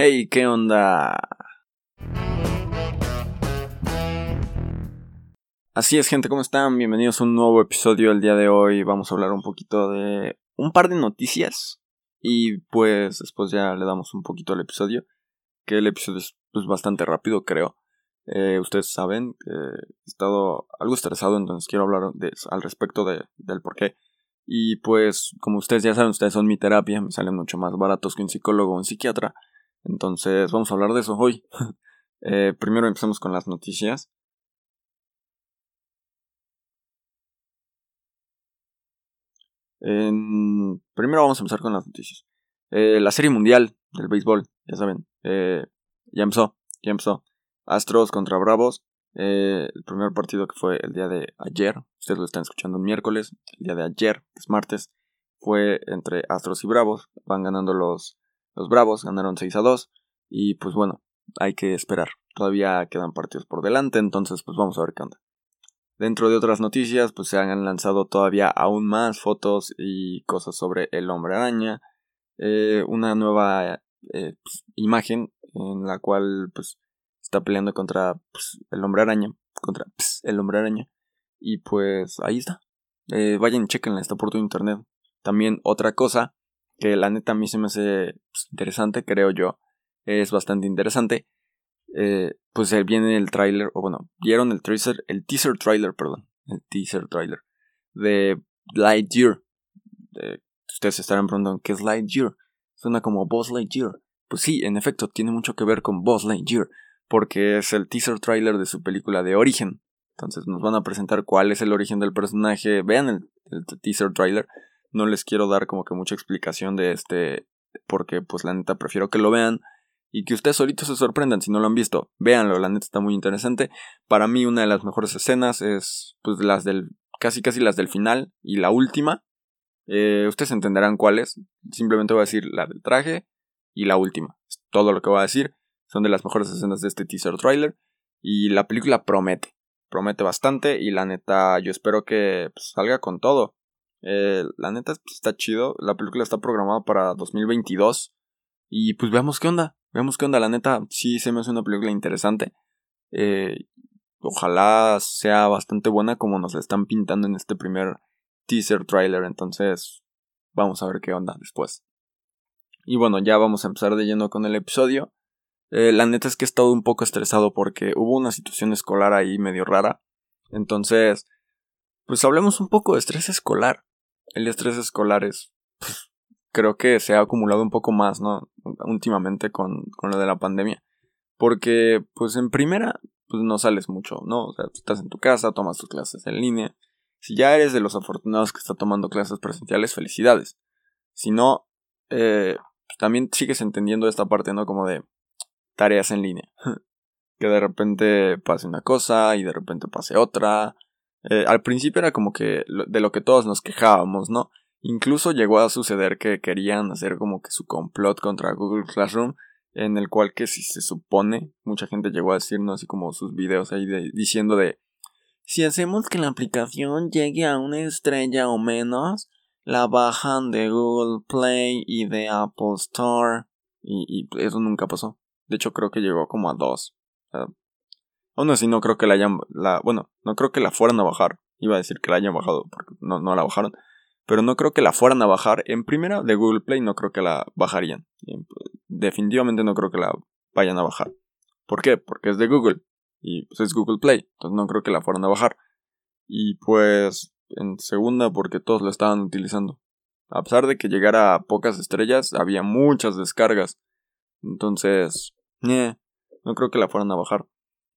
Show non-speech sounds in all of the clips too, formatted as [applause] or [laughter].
Hey, ¿qué onda? Así es, gente, ¿cómo están? Bienvenidos a un nuevo episodio. El día de hoy vamos a hablar un poquito de un par de noticias. Y pues después ya le damos un poquito al episodio. Que el episodio es pues, bastante rápido, creo. Eh, ustedes saben que he estado algo estresado, entonces quiero hablar al respecto de, del por qué. Y pues, como ustedes ya saben, ustedes son mi terapia, me salen mucho más baratos que un psicólogo o un psiquiatra. Entonces vamos a hablar de eso hoy. [laughs] eh, primero empezamos con las noticias. primero vamos a empezar con las noticias. Eh, la serie mundial del béisbol, ya saben, eh, ya empezó, ya empezó. Astros contra Bravos. Eh, el primer partido que fue el día de ayer, ustedes lo están escuchando el miércoles, el día de ayer, es martes, fue entre Astros y Bravos. Van ganando los los Bravos ganaron 6 a 2 y pues bueno, hay que esperar. Todavía quedan partidos por delante, entonces pues vamos a ver qué onda. Dentro de otras noticias, pues se han lanzado todavía aún más fotos y cosas sobre el hombre araña. Eh, una nueva eh, pues, imagen en la cual pues está peleando contra pues, el hombre araña. Contra el hombre araña. Y pues ahí está. Eh, vayan, chequenla, está por todo internet. También otra cosa que la neta a mí se me hace pues, interesante, creo yo, es bastante interesante. Eh, pues viene el tráiler, o bueno, vieron el teaser, el teaser trailer, perdón, el teaser trailer de Lightyear. ustedes estarán preguntando, ¿qué es Lightyear? Suena como Buzz Lightyear. Pues sí, en efecto, tiene mucho que ver con Buzz Lightyear, porque es el teaser trailer de su película de origen. Entonces nos van a presentar cuál es el origen del personaje. Vean el, el teaser trailer no les quiero dar como que mucha explicación de este, porque pues la neta prefiero que lo vean y que ustedes ahorita se sorprendan si no lo han visto. Véanlo, la neta está muy interesante. Para mí una de las mejores escenas es pues las del, casi casi las del final y la última. Eh, ustedes entenderán cuáles. Simplemente voy a decir la del traje y la última. Todo lo que voy a decir. Son de las mejores escenas de este teaser trailer. Y la película promete. Promete bastante y la neta yo espero que pues, salga con todo. Eh, la neta está chido. La película está programada para 2022. Y pues veamos qué onda. Veamos qué onda. La neta sí se me hace una película interesante. Eh, ojalá sea bastante buena como nos la están pintando en este primer teaser trailer. Entonces vamos a ver qué onda después. Y bueno, ya vamos a empezar de lleno con el episodio. Eh, la neta es que he estado un poco estresado porque hubo una situación escolar ahí medio rara. Entonces, pues hablemos un poco de estrés escolar el estrés escolar es, pues, creo que se ha acumulado un poco más, ¿no? Últimamente con, con lo de la pandemia. Porque, pues en primera, pues no sales mucho, ¿no? O sea, estás en tu casa, tomas tus clases en línea. Si ya eres de los afortunados que está tomando clases presenciales, felicidades. Si no, eh, pues también sigues entendiendo esta parte, ¿no? Como de tareas en línea. [laughs] que de repente pase una cosa y de repente pase otra. Eh, al principio era como que de lo que todos nos quejábamos, ¿no? Incluso llegó a suceder que querían hacer como que su complot contra Google Classroom, en el cual que si se supone, mucha gente llegó a decirnos así como sus videos ahí diciendo de si hacemos que la aplicación llegue a una estrella o menos, la bajan de Google Play y de Apple Store. Y, eso nunca pasó. De hecho, creo que llegó como a dos. Aún así no creo que la hayan... Bueno, no creo que la fueran a bajar. Iba a decir que la hayan bajado porque no, no la bajaron. Pero no creo que la fueran a bajar. En primera, de Google Play no creo que la bajarían. Definitivamente no creo que la vayan a bajar. ¿Por qué? Porque es de Google. Y pues es Google Play. Entonces no creo que la fueran a bajar. Y pues en segunda porque todos la estaban utilizando. A pesar de que llegara a pocas estrellas, había muchas descargas. Entonces, eh, no creo que la fueran a bajar.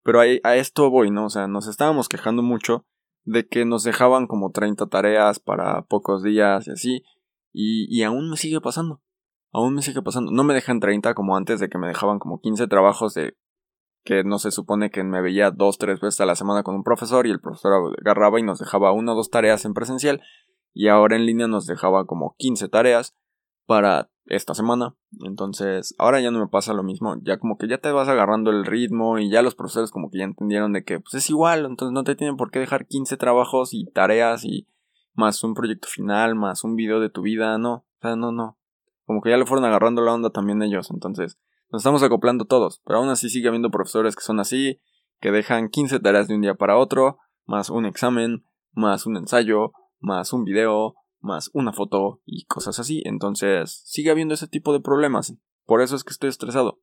Pero a, esto voy, ¿no? O sea, nos estábamos quejando mucho de que nos dejaban como 30 tareas para pocos días y así. Y, y aún me sigue pasando. Aún me sigue pasando. No me dejan 30 como antes de que me dejaban como 15 trabajos de que no se supone que me veía dos, tres veces a la semana con un profesor y el profesor agarraba y nos dejaba una o dos tareas en presencial y ahora en línea nos dejaba como 15 tareas para esta semana. Entonces, ahora ya no me pasa lo mismo. Ya como que ya te vas agarrando el ritmo y ya los profesores como que ya entendieron de que pues es igual. Entonces no te tienen por qué dejar 15 trabajos y tareas y más un proyecto final, más un video de tu vida. No, o sea, no, no. Como que ya le fueron agarrando la onda también ellos. Entonces, Nos estamos acoplando todos, pero aún así sigue habiendo profesores que son así, que dejan 15 tareas de un día para otro, más un examen, más un ensayo, más un video, más una foto y cosas así. Entonces, sigue habiendo ese tipo de problemas. Por eso es que estoy estresado.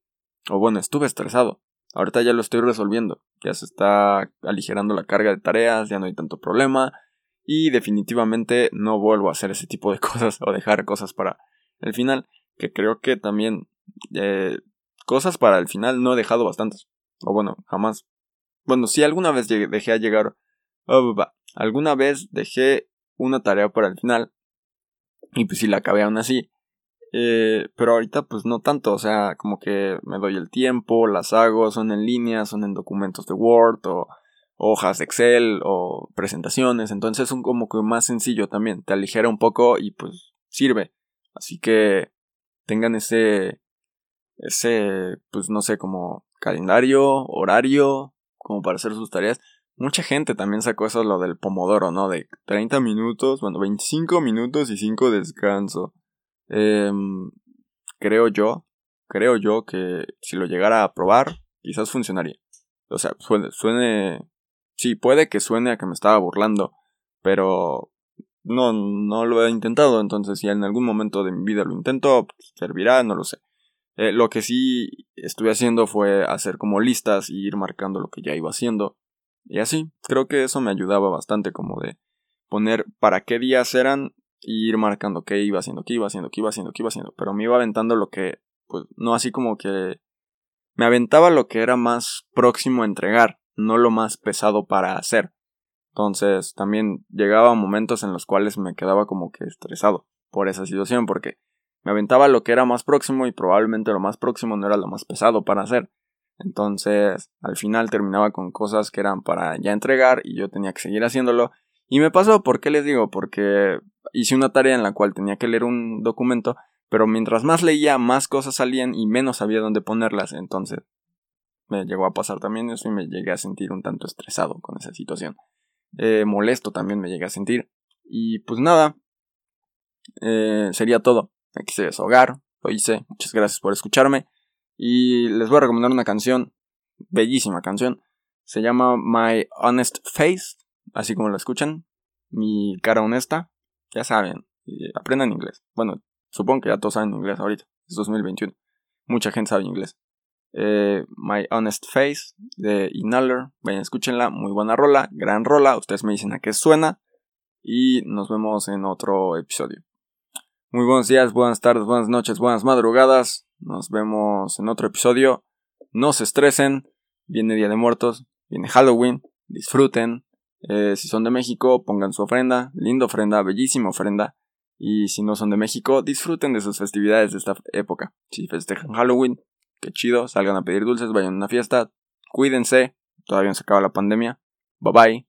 O bueno, estuve estresado. Ahorita ya lo estoy resolviendo. Ya se está aligerando la carga de tareas, ya no hay tanto problema. Y definitivamente no vuelvo a hacer ese tipo de [laughs] cosas o dejar cosas para el final. Que creo que también eh, cosas para el final no he dejado bastantes. O bueno, jamás. Bueno, si alguna vez dejé a llegar... Oh, alguna vez dejé una tarea para el final. Y pues si la acabé aún así. Eh, pero ahorita pues no tanto, o sea, como que me doy el tiempo, las hago, son en línea, son en documentos de Word o hojas de Excel o presentaciones, entonces es como que más sencillo también, te aligera un poco y pues sirve. Así que tengan ese, ese, pues no sé, como calendario, horario, como para hacer sus tareas. Mucha gente también sacó eso lo del pomodoro, ¿no? De 30 minutos, bueno, 25 minutos y 5 descanso. Em, creo yo, creo yo que si lo llegara a probar, quizás funcionaría. O sea, suene, sí, puede que suene a que me estaba burlando, pero no, no lo he intentado, entonces si en algún momento de mi vida lo intento, pues, servirá, no lo sé. Eh, lo que sí estuve haciendo fue hacer como listas y ir marcando lo que ya iba haciendo. Y así, creo que eso me ayudaba bastante como de poner para qué días eran y ir marcando qué iba haciendo, qué iba haciendo, qué iba haciendo, qué iba haciendo. Pero me iba aventando lo que, pues, no así como que... Me aventaba lo que era más próximo a entregar, no lo más pesado para hacer. Entonces, también llegaba momentos en los cuales me quedaba como que estresado por esa situación, porque me aventaba lo que era más próximo y probablemente lo más próximo no era lo más pesado para hacer. Entonces, al final terminaba con cosas que eran para ya entregar y yo tenía que seguir haciéndolo. Y me pasó, ¿por qué les digo? Porque hice una tarea en la cual tenía que leer un documento, pero mientras más leía, más cosas salían y menos sabía dónde ponerlas. Entonces, me llegó a pasar también eso y me llegué a sentir un tanto estresado con esa situación. Eh, molesto también me llegué a sentir. Y pues nada, eh, sería todo. Me quise deshogar, lo hice. Muchas gracias por escucharme. Y les voy a recomendar una canción, bellísima canción. Se llama My Honest Face, así como la escuchan. Mi cara honesta. Ya saben, aprendan inglés. Bueno, supongo que ya todos saben inglés ahorita. Es 2021. Mucha gente sabe inglés. Eh, My Honest Face de Inhaler. Vayan, escúchenla. Muy buena rola, gran rola. Ustedes me dicen a qué suena. Y nos vemos en otro episodio. Muy buenos días, buenas tardes, buenas noches, buenas madrugadas. Nos vemos en otro episodio. No se estresen. Viene Día de Muertos. Viene Halloween. Disfruten. Eh, si son de México, pongan su ofrenda. Linda ofrenda, bellísima ofrenda. Y si no son de México, disfruten de sus festividades de esta época. Si festejan Halloween, qué chido. Salgan a pedir dulces, vayan a una fiesta. Cuídense. Todavía no se acaba la pandemia. Bye bye.